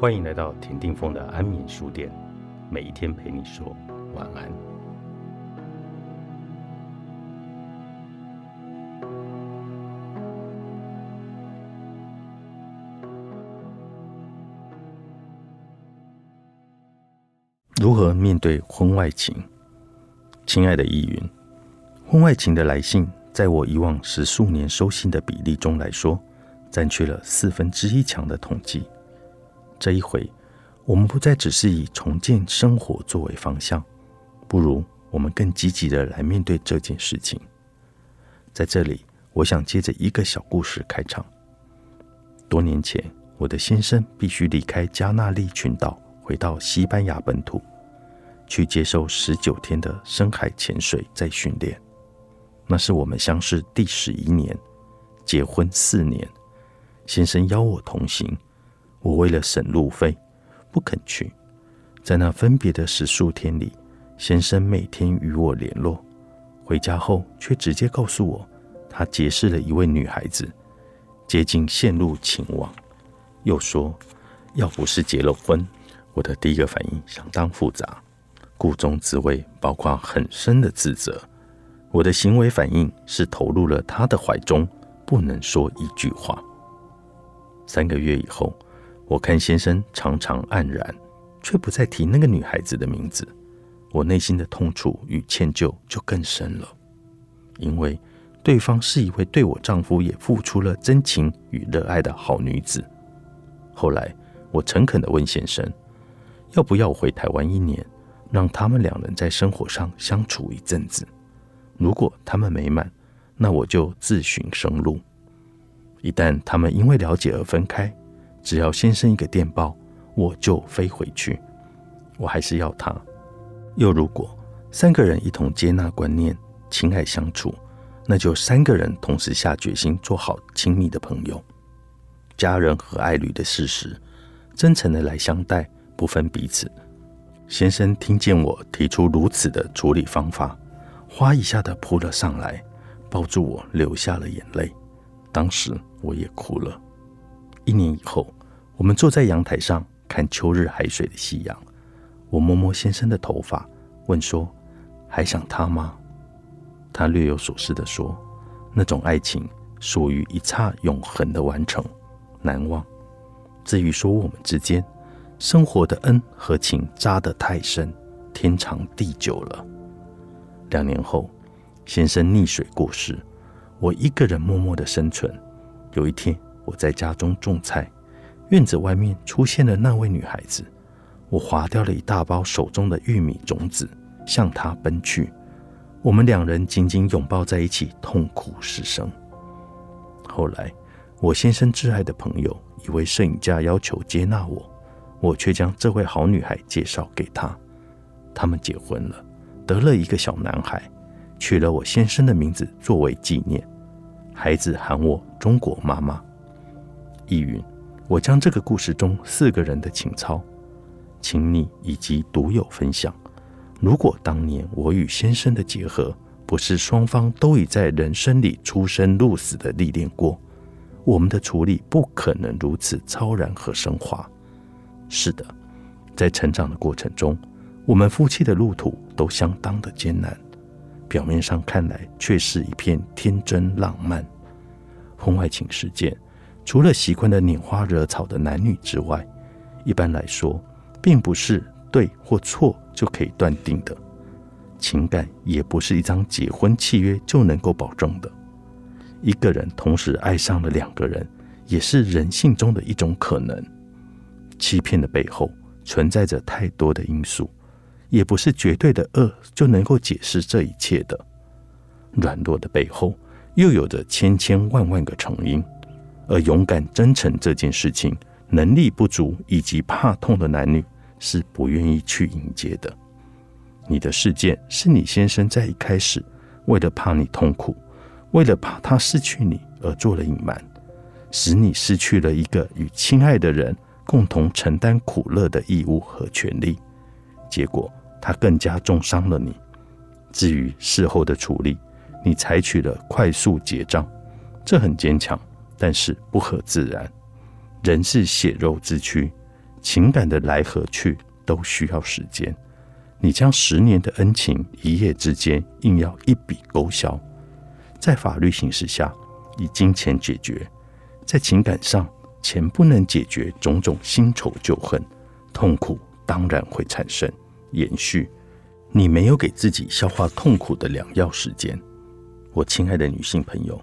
欢迎来到田定峰的安眠书店，每一天陪你说晚安。如何面对婚外情？亲爱的易云，婚外情的来信，在我以往十数年收信的比例中来说，占据了四分之一强的统计。这一回，我们不再只是以重建生活作为方向，不如我们更积极的来面对这件事情。在这里，我想借着一个小故事开场。多年前，我的先生必须离开加纳利群岛，回到西班牙本土，去接受十九天的深海潜水再训练。那是我们相识第十一年，结婚四年，先生邀我同行。我为了省路费，不肯去。在那分别的十数天里，先生每天与我联络，回家后却直接告诉我，他结识了一位女孩子，接近陷入情网。又说，要不是结了婚，我的第一个反应相当复杂，故中滋味包括很深的自责。我的行为反应是投入了他的怀中，不能说一句话。三个月以后。我看先生常常黯然，却不再提那个女孩子的名字，我内心的痛楚与歉疚就更深了，因为对方是一位对我丈夫也付出了真情与热爱的好女子。后来，我诚恳地问先生，要不要回台湾一年，让他们两人在生活上相处一阵子？如果他们美满，那我就自寻生路；一旦他们因为了解而分开，只要先生一个电报，我就飞回去。我还是要他。又如果三个人一同接纳观念、情爱相处，那就三个人同时下决心做好亲密的朋友、家人和爱侣的事实，真诚的来相待，不分彼此。先生听见我提出如此的处理方法，哗一下的扑了上来，抱住我，流下了眼泪。当时我也哭了。一年以后，我们坐在阳台上看秋日海水的夕阳。我摸摸先生的头发，问说：“还想他吗？”他略有所思地说：“那种爱情属于一刹永恒的完成，难忘。至于说我们之间生活的恩和情扎得太深，天长地久了。”两年后，先生溺水过世，我一个人默默的生存。有一天。我在家中种菜，院子外面出现了那位女孩子。我划掉了一大包手中的玉米种子，向她奔去。我们两人紧紧拥抱在一起，痛哭失声。后来，我先生挚爱的朋友一位摄影家要求接纳我，我却将这位好女孩介绍给他。他们结婚了，得了一个小男孩，取了我先生的名字作为纪念。孩子喊我“中国妈妈”。意云，我将这个故事中四个人的情操、请你以及独有分享。如果当年我与先生的结合不是双方都已在人生里出生入死的历练过，我们的处理不可能如此超然和升华。是的，在成长的过程中，我们夫妻的路途都相当的艰难，表面上看来却是一片天真浪漫。婚外情事件。除了习惯的拈花惹草的男女之外，一般来说，并不是对或错就可以断定的。情感也不是一张结婚契约就能够保证的。一个人同时爱上了两个人，也是人性中的一种可能。欺骗的背后存在着太多的因素，也不是绝对的恶就能够解释这一切的。软弱的背后又有着千千万万个成因。而勇敢、真诚这件事情，能力不足以及怕痛的男女是不愿意去迎接的。你的事件是你先生在一开始为了怕你痛苦，为了怕他失去你而做了隐瞒，使你失去了一个与亲爱的人共同承担苦乐的义务和权利。结果他更加重伤了你。至于事后的处理，你采取了快速结账，这很坚强。但是不合自然，人是血肉之躯，情感的来和去都需要时间。你将十年的恩情一夜之间硬要一笔勾销，在法律形势下以金钱解决，在情感上钱不能解决种种新仇旧恨，痛苦当然会产生延续。你没有给自己消化痛苦的良药时间。我亲爱的女性朋友，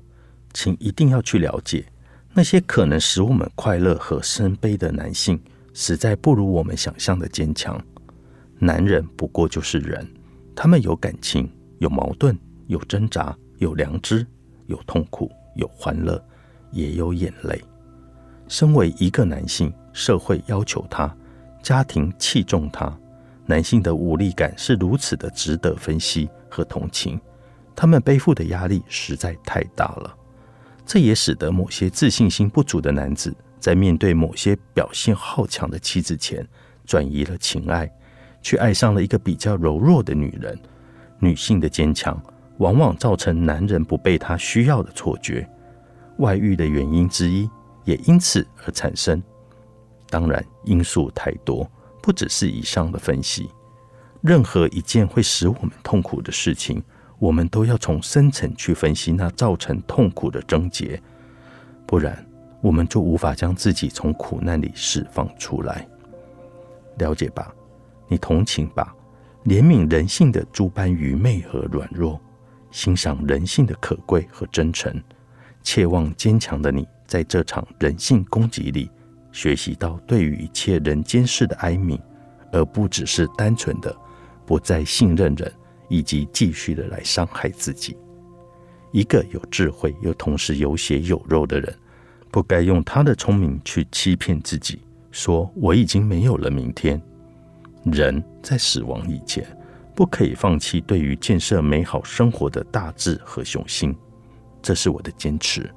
请一定要去了解那些可能使我们快乐和生悲的男性，实在不如我们想象的坚强。男人不过就是人，他们有感情，有矛盾，有挣扎，有良知，有痛苦，有欢乐，也有眼泪。身为一个男性，社会要求他，家庭器重他，男性的无力感是如此的值得分析和同情。他们背负的压力实在太大了，这也使得某些自信心不足的男子在面对某些表现好强的妻子前，转移了情爱，去爱上了一个比较柔弱的女人。女性的坚强往往造成男人不被她需要的错觉，外遇的原因之一也因此而产生。当然，因素太多，不只是以上的分析。任何一件会使我们痛苦的事情。我们都要从深层去分析那造成痛苦的症结，不然我们就无法将自己从苦难里释放出来。了解吧，你同情吧，怜悯人性的诸般愚昧和软弱，欣赏人性的可贵和真诚，切望坚强的你在这场人性攻击里，学习到对于一切人间事的哀悯，而不只是单纯的不再信任人。以及继续的来伤害自己。一个有智慧又同时有血有肉的人，不该用他的聪明去欺骗自己，说我已经没有了明天。人在死亡以前，不可以放弃对于建设美好生活的大志和雄心。这是我的坚持。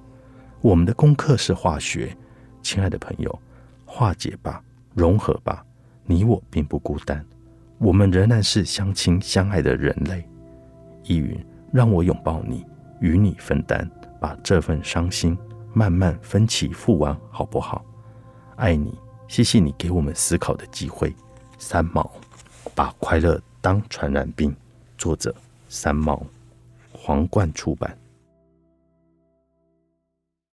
我们的功课是化学，亲爱的朋友，化解吧，融合吧，你我并不孤单。我们仍然是相亲相爱的人类。依云，让我拥抱你，与你分担，把这份伤心慢慢分期付完，好不好？爱你，谢谢你给我们思考的机会。三毛，把快乐当传染病。作者：三毛，皇冠出版。